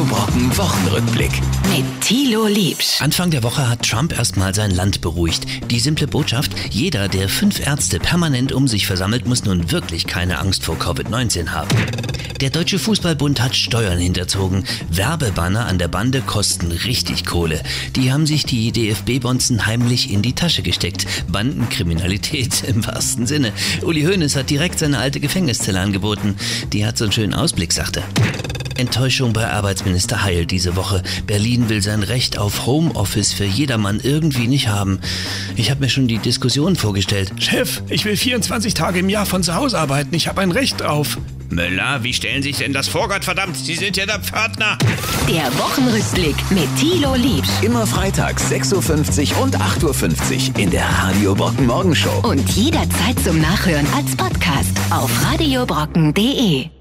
Radio Brocken Wochenrückblick. Mit Thilo Liebsch. Anfang der Woche hat Trump erstmal sein Land beruhigt. Die simple Botschaft, jeder, der fünf Ärzte permanent um sich versammelt, muss nun wirklich keine Angst vor Covid-19 haben. Der Deutsche Fußballbund hat Steuern hinterzogen. Werbebanner an der Bande kosten richtig Kohle. Die haben sich die DFB-Bonzen heimlich in die Tasche gesteckt. Bandenkriminalität im wahrsten Sinne. Uli Hoeneß hat direkt seine alte Gefängniszelle angeboten. Die hat so einen schönen Ausblick, sagte. Enttäuschung bei Arbeitsminister Heil diese Woche. Berlin will sein Recht auf Homeoffice für jedermann irgendwie nicht haben. Ich habe mir schon die Diskussion vorgestellt. Chef, ich will 24 Tage im Jahr von zu Hause arbeiten. Ich habe ein Recht drauf. Möller, wie stellen Sie sich denn das vor, Gott verdammt? Sie sind ja der Pförtner. Der Wochenrückblick mit Thilo Liebsch. Immer freitags 6.50 Uhr und 8.50 Uhr in der Radio Brocken Morgenshow. Und jederzeit zum Nachhören als Podcast auf radiobrocken.de.